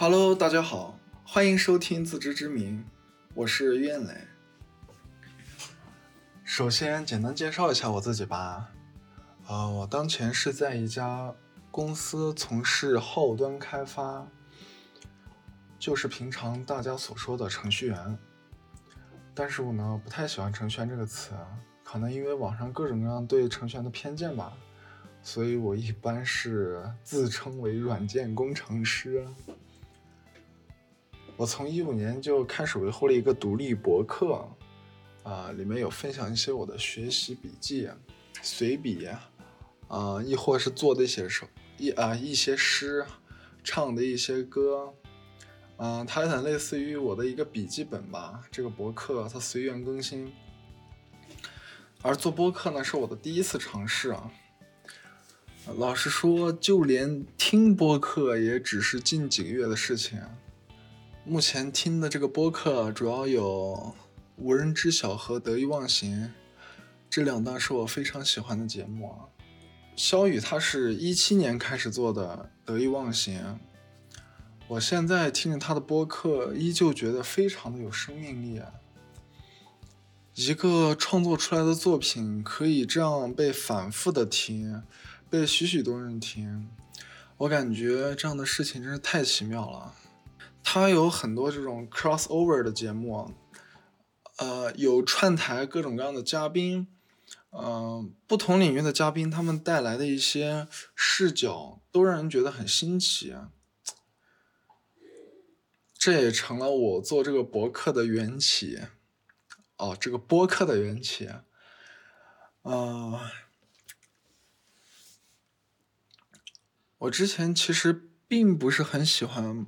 Hello，大家好，欢迎收听自知之明，我是苑磊。首先，简单介绍一下我自己吧。呃，我当前是在一家公司从事后端开发，就是平常大家所说的程序员。但是我呢，不太喜欢程序员这个词，可能因为网上各种各样对程序员的偏见吧，所以我一般是自称为软件工程师。我从一五年就开始维护了一个独立博客，啊，里面有分享一些我的学习笔记、随笔，啊，亦或是做的一些首一啊一些诗，唱的一些歌。嗯，它有点类似于我的一个笔记本吧。这个博客它随缘更新，而做播客呢是我的第一次尝试啊。老实说，就连听播客也只是近几个月的事情。目前听的这个播客主要有《无人知晓》和《得意忘形》这两档是我非常喜欢的节目啊。肖宇他是一七年开始做的《得意忘形》。我现在听着他的播客，依旧觉得非常的有生命力！一个创作出来的作品可以这样被反复的听，被许许多人听，我感觉这样的事情真是太奇妙了。他有很多这种 crossover 的节目，呃，有串台各种各样的嘉宾，嗯，不同领域的嘉宾，他们带来的一些视角都让人觉得很新奇。这也成了我做这个博客的缘起，哦，这个播客的缘起，啊，我之前其实并不是很喜欢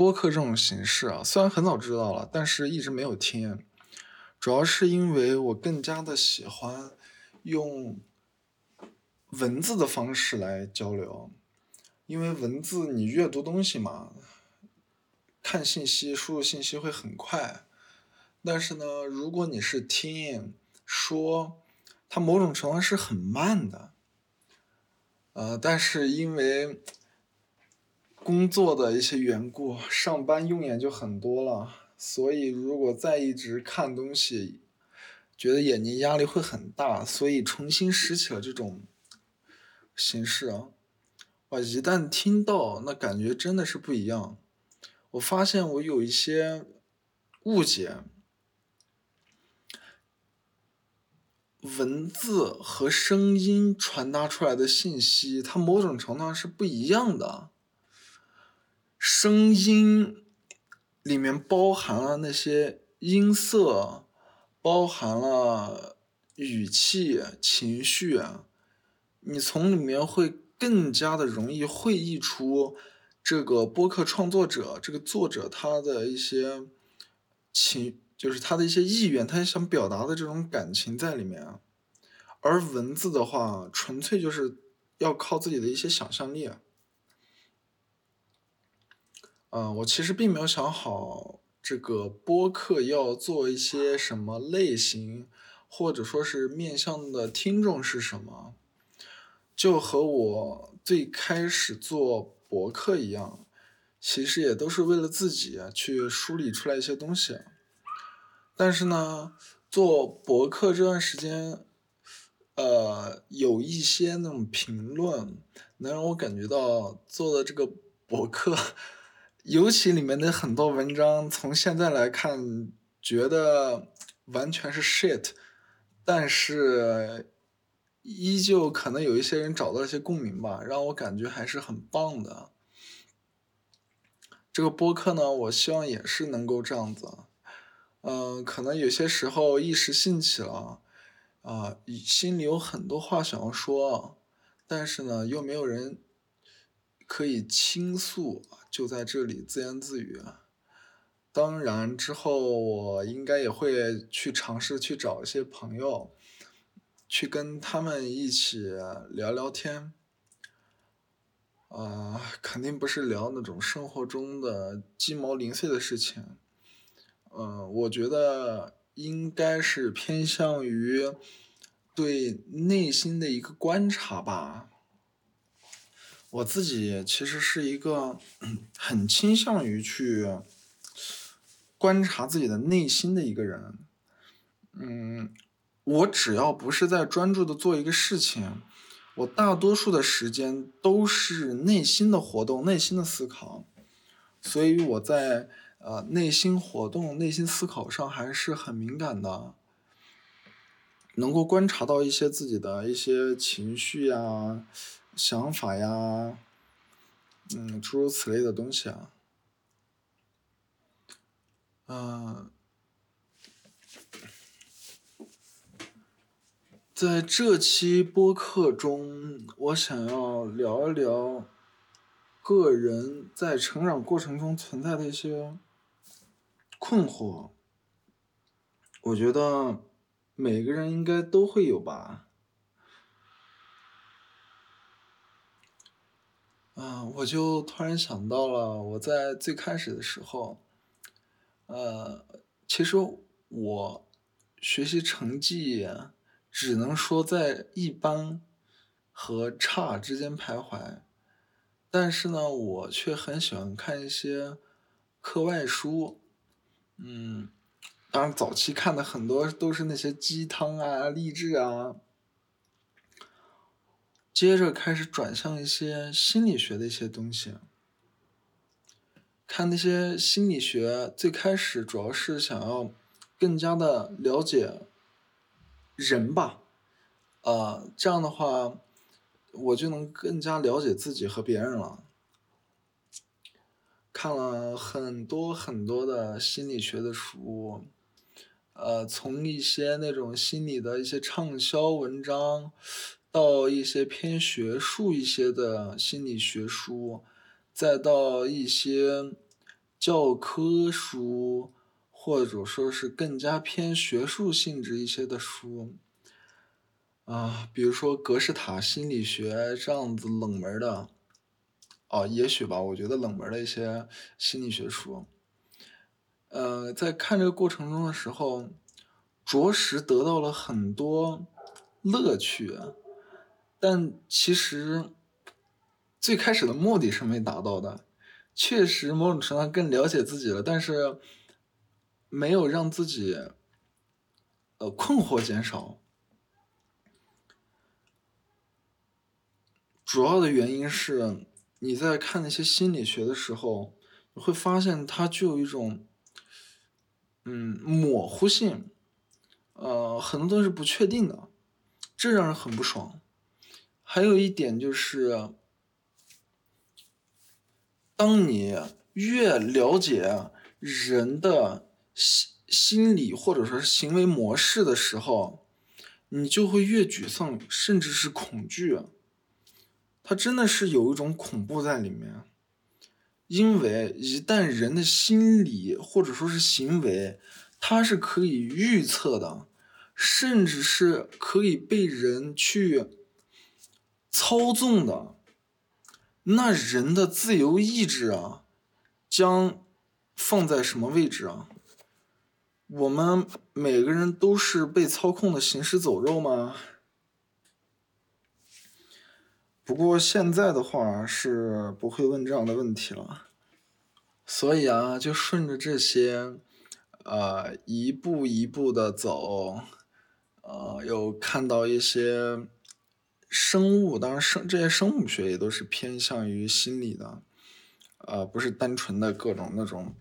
播客这种形式啊，虽然很早知道了，但是一直没有听，主要是因为我更加的喜欢用文字的方式来交流，因为文字你阅读东西嘛。看信息、输入信息会很快，但是呢，如果你是听说，它某种程度上是很慢的。呃，但是因为工作的一些缘故，上班用眼就很多了，所以如果再一直看东西，觉得眼睛压力会很大，所以重新拾起了这种形式啊。哇，一旦听到，那感觉真的是不一样。我发现我有一些误解，文字和声音传达出来的信息，它某种程度上是不一样的。声音里面包含了那些音色，包含了语气、情绪，你从里面会更加的容易会意出。这个播客创作者，这个作者他的一些情，就是他的一些意愿，他想表达的这种感情在里面。而文字的话，纯粹就是要靠自己的一些想象力。嗯，我其实并没有想好这个播客要做一些什么类型，或者说是面向的听众是什么，就和我最开始做。博客一样，其实也都是为了自己去梳理出来一些东西。但是呢，做博客这段时间，呃，有一些那种评论，能让我感觉到做的这个博客，尤其里面的很多文章，从现在来看，觉得完全是 shit，但是。依旧可能有一些人找到一些共鸣吧，让我感觉还是很棒的。这个播客呢，我希望也是能够这样子。嗯，可能有些时候一时兴起了，啊，心里有很多话想要说，但是呢，又没有人可以倾诉，就在这里自言自语。当然，之后我应该也会去尝试去找一些朋友。去跟他们一起聊聊天，啊，肯定不是聊那种生活中的鸡毛零碎的事情，嗯，我觉得应该是偏向于对内心的一个观察吧。我自己其实是一个很倾向于去观察自己的内心的一个人。嗯，我只要不是在专注的做一个事情，我大多数的时间都是内心的活动、内心的思考。所以我在呃内心活动、内心思考上还是很敏感的，能够观察到一些自己的一些情绪呀。想法呀，嗯，诸如此类的东西啊，嗯，在这期播客中，我想要聊一聊个人在成长过程中存在的一些困惑。我觉得每个人应该都会有吧。嗯，我就突然想到了，我在最开始的时候，呃，其实我学习成绩只能说在一般和差之间徘徊，但是呢，我却很喜欢看一些课外书，嗯，当然早期看的很多都是那些鸡汤啊、励志啊。接着开始转向一些心理学的一些东西，看那些心理学，最开始主要是想要更加的了解人吧，呃，这样的话，我就能更加了解自己和别人了。看了很多很多的心理学的书，呃，从一些那种心理的一些畅销文章。到一些偏学术一些的心理学书，再到一些教科书，或者说是更加偏学术性质一些的书，啊，比如说格式塔心理学这样子冷门的，哦，也许吧，我觉得冷门的一些心理学书，呃，在看这个过程中的时候，着实得到了很多乐趣。但其实，最开始的目的是没达到的，确实某种程度上更了解自己了，但是没有让自己，呃，困惑减少。主要的原因是，你在看那些心理学的时候，你会发现它具有一种，嗯，模糊性，呃，很多东西是不确定的，这让人很不爽。还有一点就是，当你越了解人的心心理或者说是行为模式的时候，你就会越沮丧，甚至是恐惧。它真的是有一种恐怖在里面，因为一旦人的心理或者说是行为，它是可以预测的，甚至是可以被人去。操纵的，那人的自由意志啊，将放在什么位置啊？我们每个人都是被操控的行尸走肉吗？不过现在的话是不会问这样的问题了，所以啊，就顺着这些，呃，一步一步的走，呃，有看到一些。生物当然生这些生物学也都是偏向于心理的，呃，不是单纯的各种那种，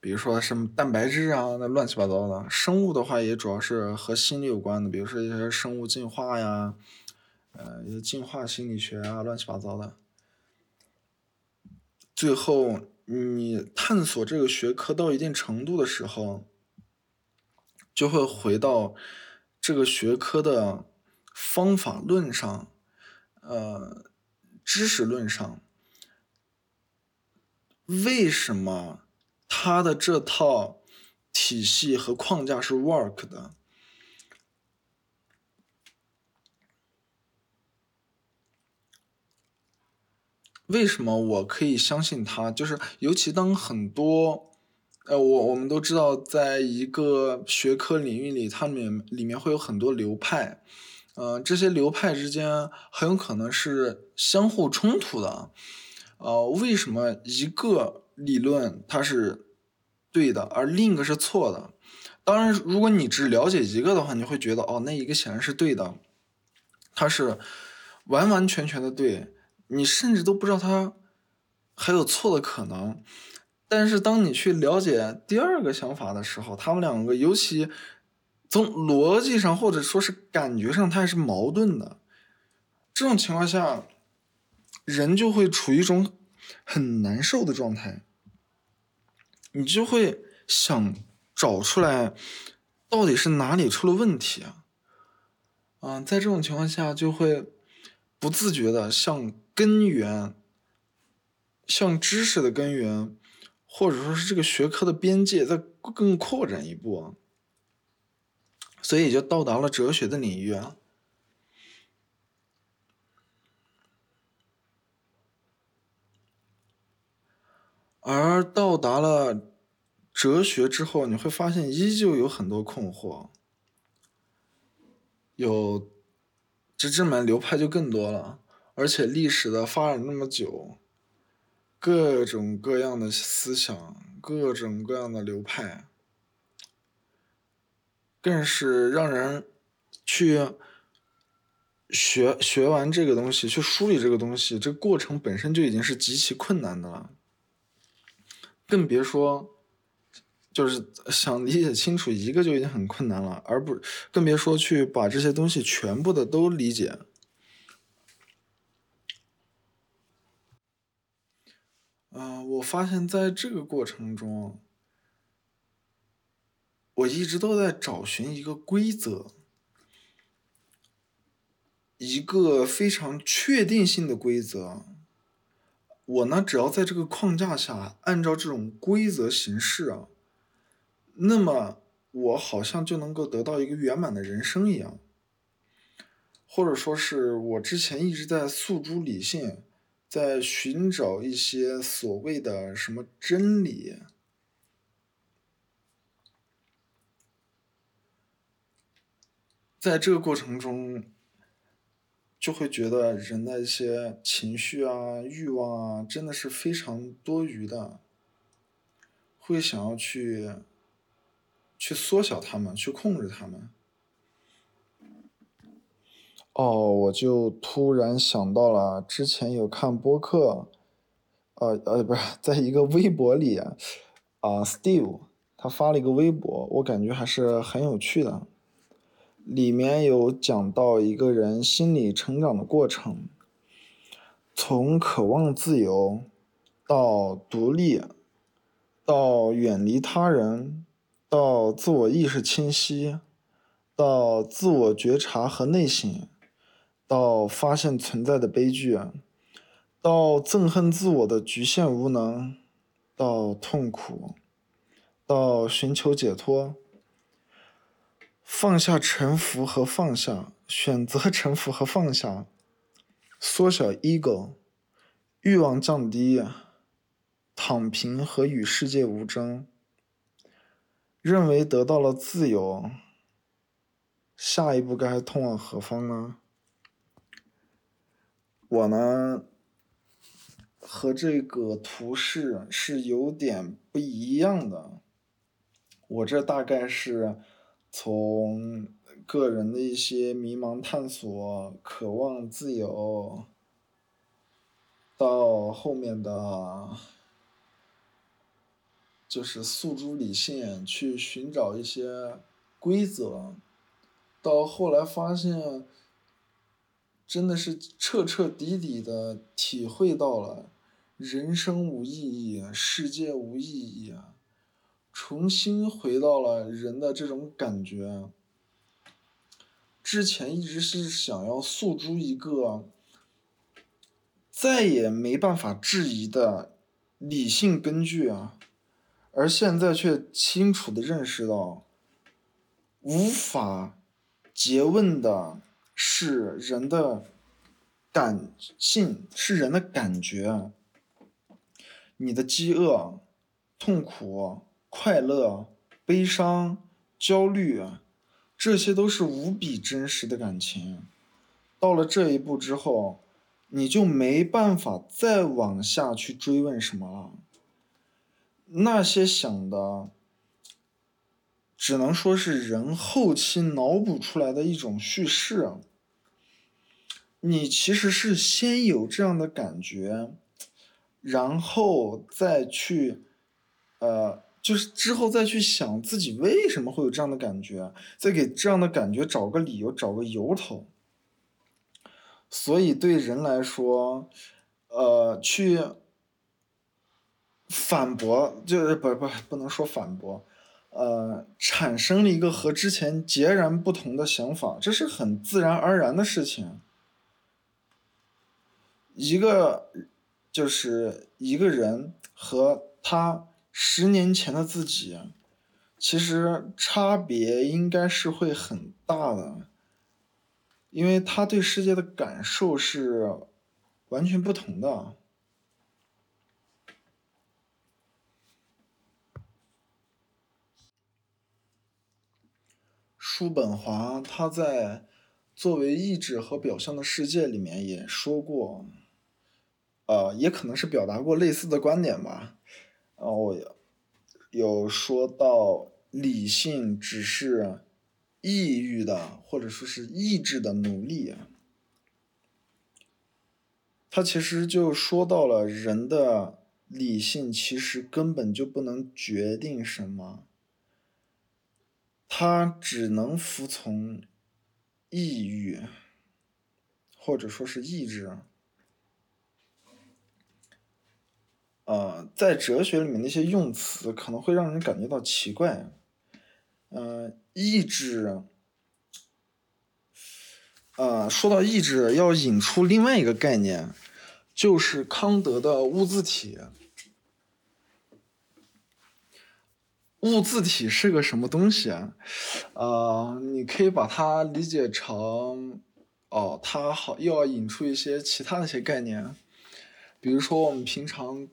比如说什么蛋白质啊，那乱七八糟的。生物的话也主要是和心理有关的，比如说一些生物进化呀，呃，一些进化心理学啊，乱七八糟的。最后，你探索这个学科到一定程度的时候，就会回到这个学科的。方法论上，呃，知识论上，为什么他的这套体系和框架是 work 的？为什么我可以相信他？就是尤其当很多，呃，我我们都知道，在一个学科领域里，它里面里面会有很多流派。嗯，这些流派之间很有可能是相互冲突的。呃，为什么一个理论它是对的，而另一个是错的？当然，如果你只了解一个的话，你会觉得哦，那一个显然是对的，它是完完全全的对，你甚至都不知道它还有错的可能。但是当你去了解第二个想法的时候，他们两个尤其从逻辑上或者说是感觉上，它还是矛盾的。这种情况下，人就会处于一种很难受的状态，你就会想找出来到底是哪里出了问题啊？啊，在这种情况下，就会不自觉的向根源、向知识的根源。或者说是这个学科的边界再更扩展一步，所以就到达了哲学的领域啊。而到达了哲学之后，你会发现依旧有很多困惑，有直至门流派就更多了，而且历史的发展那么久。各种各样的思想，各种各样的流派，更是让人去学学完这个东西，去梳理这个东西，这过程本身就已经是极其困难的了。更别说，就是想理解清楚一个就已经很困难了，而不更别说去把这些东西全部的都理解。嗯，我发现在这个过程中，我一直都在找寻一个规则，一个非常确定性的规则。我呢，只要在这个框架下按照这种规则行事啊，那么我好像就能够得到一个圆满的人生一样，或者说是我之前一直在诉诸理性。在寻找一些所谓的什么真理，在这个过程中，就会觉得人的一些情绪啊、欲望啊，真的是非常多余的，会想要去去缩小他们，去控制他们。哦，我就突然想到了，之前有看播客，呃呃，不是，在一个微博里，啊，Steve 他发了一个微博，我感觉还是很有趣的，里面有讲到一个人心理成长的过程，从渴望自由，到独立，到远离他人，到自我意识清晰，到自我觉察和内省。到发现存在的悲剧，到憎恨自我的局限无能，到痛苦，到寻求解脱，放下沉浮和放下，选择沉浮和放下，缩小 ego，欲望降低，躺平和与世界无争，认为得到了自由，下一步该通往何方呢？我呢，和这个图示是有点不一样的。我这大概是从个人的一些迷茫探索、渴望自由，到后面的就是诉诸理性，去寻找一些规则，到后来发现。真的是彻彻底底的体会到了人生无意义，世界无意义啊！重新回到了人的这种感觉。之前一直是想要诉诸一个再也没办法质疑的理性根据啊，而现在却清楚的认识到，无法诘问的。是人的感性，是人的感觉。你的饥饿、痛苦、快乐、悲伤、焦虑，这些都是无比真实的感情。到了这一步之后，你就没办法再往下去追问什么了。那些想的，只能说是人后期脑补出来的一种叙事。你其实是先有这样的感觉，然后再去，呃。就是之后再去想自己为什么会有这样的感觉，再给这样的感觉找个理由，找个由头。所以对人来说，呃，去反驳就是不不不能说反驳，呃，产生了一个和之前截然不同的想法，这是很自然而然的事情。一个就是一个人和他。十年前的自己，其实差别应该是会很大的，因为他对世界的感受是完全不同的。叔本华他在作为意志和表象的世界里面也说过，呃，也可能是表达过类似的观点吧。然后有说到理性只是抑郁的，或者说是意志的努力。他其实就说到了人的理性其实根本就不能决定什么，他只能服从抑郁，或者说是意志。呃，在哲学里面那些用词可能会让人感觉到奇怪。嗯，意志，呃，说到意志，要引出另外一个概念，就是康德的物自体。物自体是个什么东西啊？呃，你可以把它理解成，哦，它好又要引出一些其他的一些概念，比如说我们平常。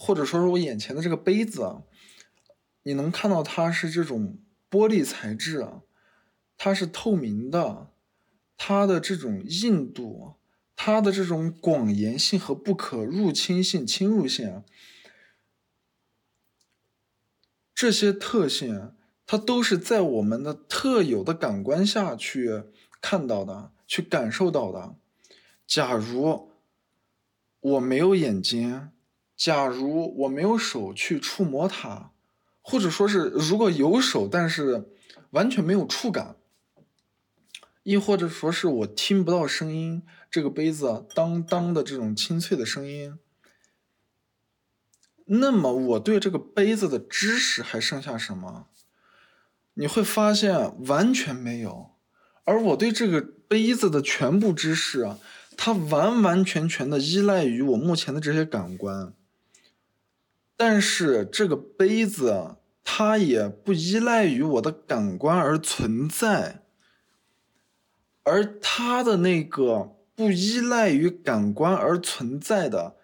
或者说是我眼前的这个杯子，你能看到它是这种玻璃材质，它是透明的，它的这种硬度，它的这种广延性和不可入侵性、侵入性，这些特性，它都是在我们的特有的感官下去看到的、去感受到的。假如我没有眼睛。假如我没有手去触摸它，或者说是如果有手，但是完全没有触感，亦或者说是我听不到声音，这个杯子当当的这种清脆的声音，那么我对这个杯子的知识还剩下什么？你会发现完全没有，而我对这个杯子的全部知识，它完完全全的依赖于我目前的这些感官。但是这个杯子，它也不依赖于我的感官而存在，而它的那个不依赖于感官而存在的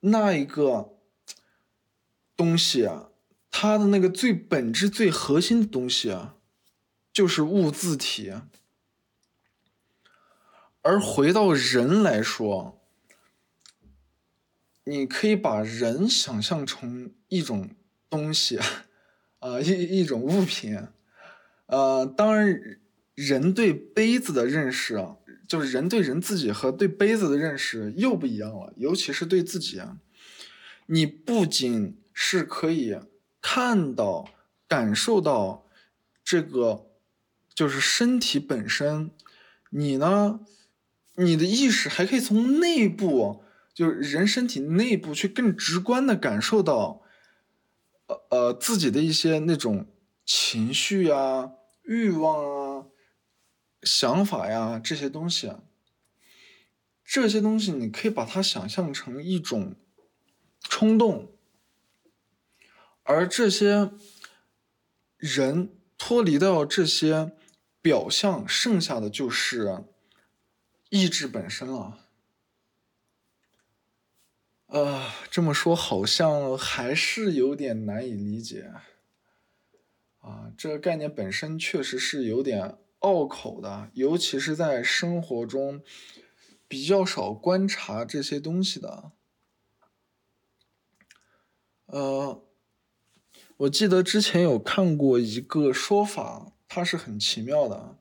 那一个东西啊，它的那个最本质、最核心的东西啊，就是物自体。而回到人来说。你可以把人想象成一种东西，啊，一一种物品，呃，当然，人对杯子的认识啊，就是人对人自己和对杯子的认识又不一样了，尤其是对自己啊，你不仅是可以看到、感受到这个，就是身体本身，你呢，你的意识还可以从内部。就是人身体内部去更直观的感受到，呃呃自己的一些那种情绪呀、欲望啊、想法呀这些东西，这些东西你可以把它想象成一种冲动，而这些人脱离掉这些表象，剩下的就是意志本身了。呃，这么说好像还是有点难以理解。啊，这个概念本身确实是有点拗口的，尤其是在生活中比较少观察这些东西的。呃，我记得之前有看过一个说法，它是很奇妙的，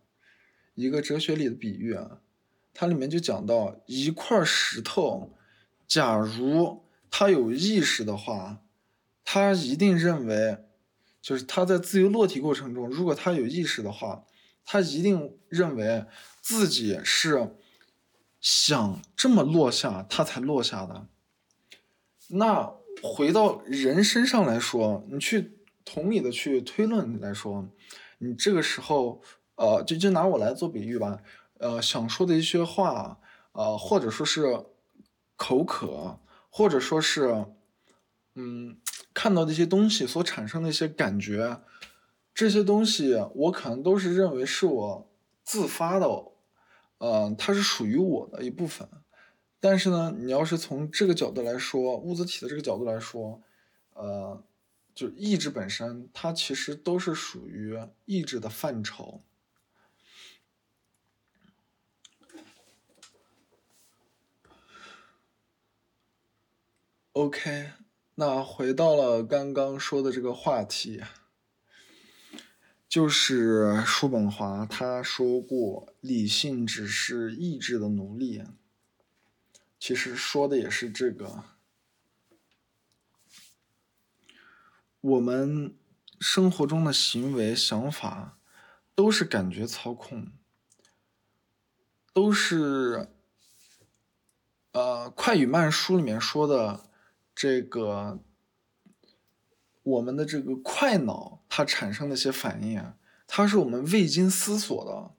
一个哲学里的比喻啊，它里面就讲到一块石头，假如他有意识的话，他一定认为。就是他在自由落体过程中，如果他有意识的话，他一定认为自己是想这么落下，他才落下的。那回到人身上来说，你去同理的去推论来说，你这个时候，呃，就就拿我来做比喻吧，呃，想说的一些话，呃，或者说是口渴，或者说是，嗯。看到的一些东西所产生的一些感觉，这些东西我可能都是认为是我自发的，呃，它是属于我的一部分。但是呢，你要是从这个角度来说，物质体的这个角度来说，呃，就意志本身，它其实都是属于意志的范畴。OK。那回到了刚刚说的这个话题，就是叔本华他说过，理性只是意志的奴隶。其实说的也是这个，我们生活中的行为、想法都是感觉操控，都是呃《快与慢》书里面说的。这个我们的这个快脑，它产生的一些反应啊，它是我们未经思索的，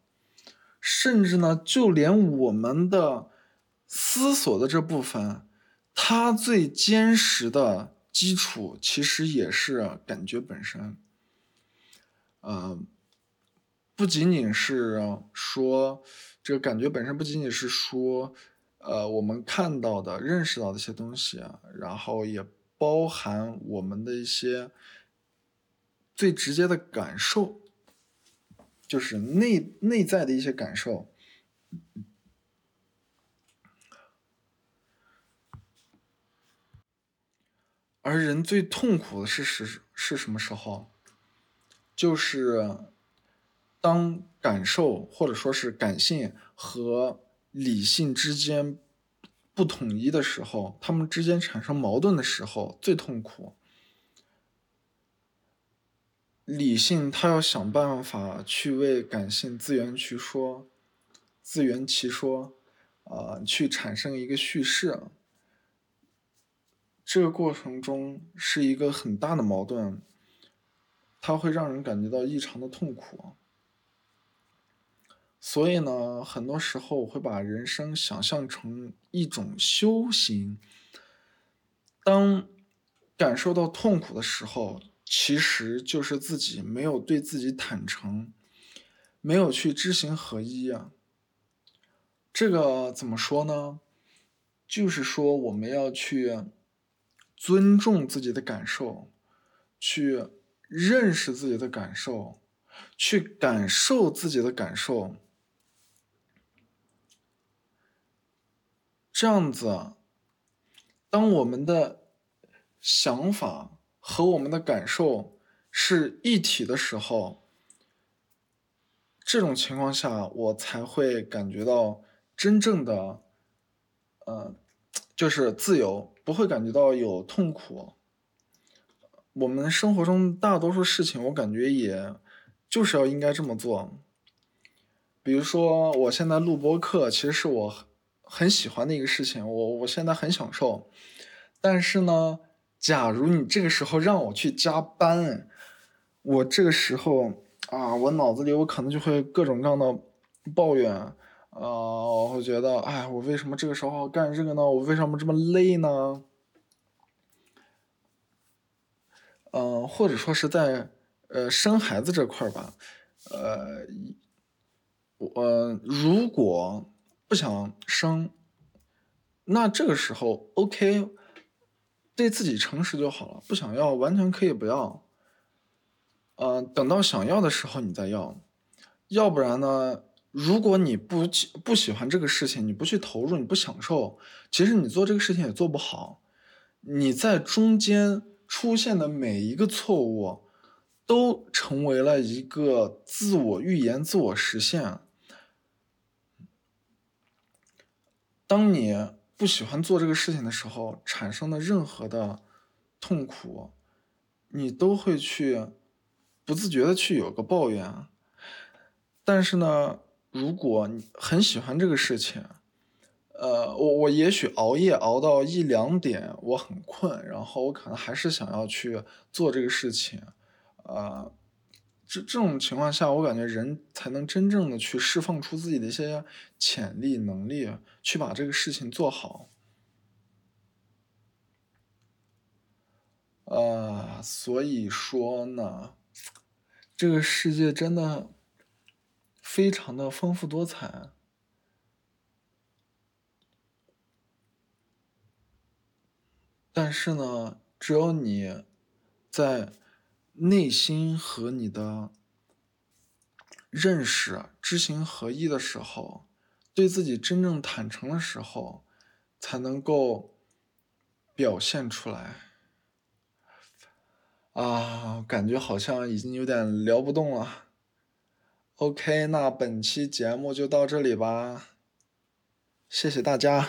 甚至呢，就连我们的思索的这部分，它最坚实的基础，其实也是感觉本身。呃，不仅仅是说这个感觉本身，不仅仅是说。呃，我们看到的、认识到的一些东西啊，然后也包含我们的一些最直接的感受，就是内内在的一些感受。而人最痛苦的是是是什么时候？就是当感受或者说是感性和。理性之间不统一的时候，他们之间产生矛盾的时候最痛苦。理性他要想办法去为感性自圆其说，自圆其说，啊，去产生一个叙事。这个过程中是一个很大的矛盾，它会让人感觉到异常的痛苦。所以呢，很多时候我会把人生想象成一种修行。当感受到痛苦的时候，其实就是自己没有对自己坦诚，没有去知行合一啊。这个怎么说呢？就是说我们要去尊重自己的感受，去认识自己的感受，去感受自己的感受。这样子，当我们的想法和我们的感受是一体的时候，这种情况下，我才会感觉到真正的，呃，就是自由，不会感觉到有痛苦。我们生活中大多数事情，我感觉也就是要应该这么做。比如说，我现在录播课，其实是我。很喜欢的一个事情，我我现在很享受，但是呢，假如你这个时候让我去加班，我这个时候啊，我脑子里我可能就会各种各样的抱怨，啊，我会觉得，哎，我为什么这个时候干这个呢？我为什么这么累呢？嗯，或者说是在呃生孩子这块儿吧，呃，我如果。不想生，那这个时候 OK，对自己诚实就好了。不想要，完全可以不要。呃，等到想要的时候你再要，要不然呢？如果你不不喜欢这个事情，你不去投入，你不享受，其实你做这个事情也做不好。你在中间出现的每一个错误，都成为了一个自我预言、自我实现。当你不喜欢做这个事情的时候，产生的任何的痛苦，你都会去不自觉的去有个抱怨。但是呢？如果你很喜欢这个事情，呃，我我也许熬夜熬到一两点，我很困，然后我可能还是想要去做这个事情，啊，这这种情况下，我感觉人才能真正的去释放出自己的一些潜力能力，去把这个事情做好，啊，所以说呢，这个世界真的。非常的丰富多彩，但是呢，只有你在内心和你的认识知行合一的时候，对自己真正坦诚的时候，才能够表现出来。啊，感觉好像已经有点聊不动了。OK，那本期节目就到这里吧，谢谢大家。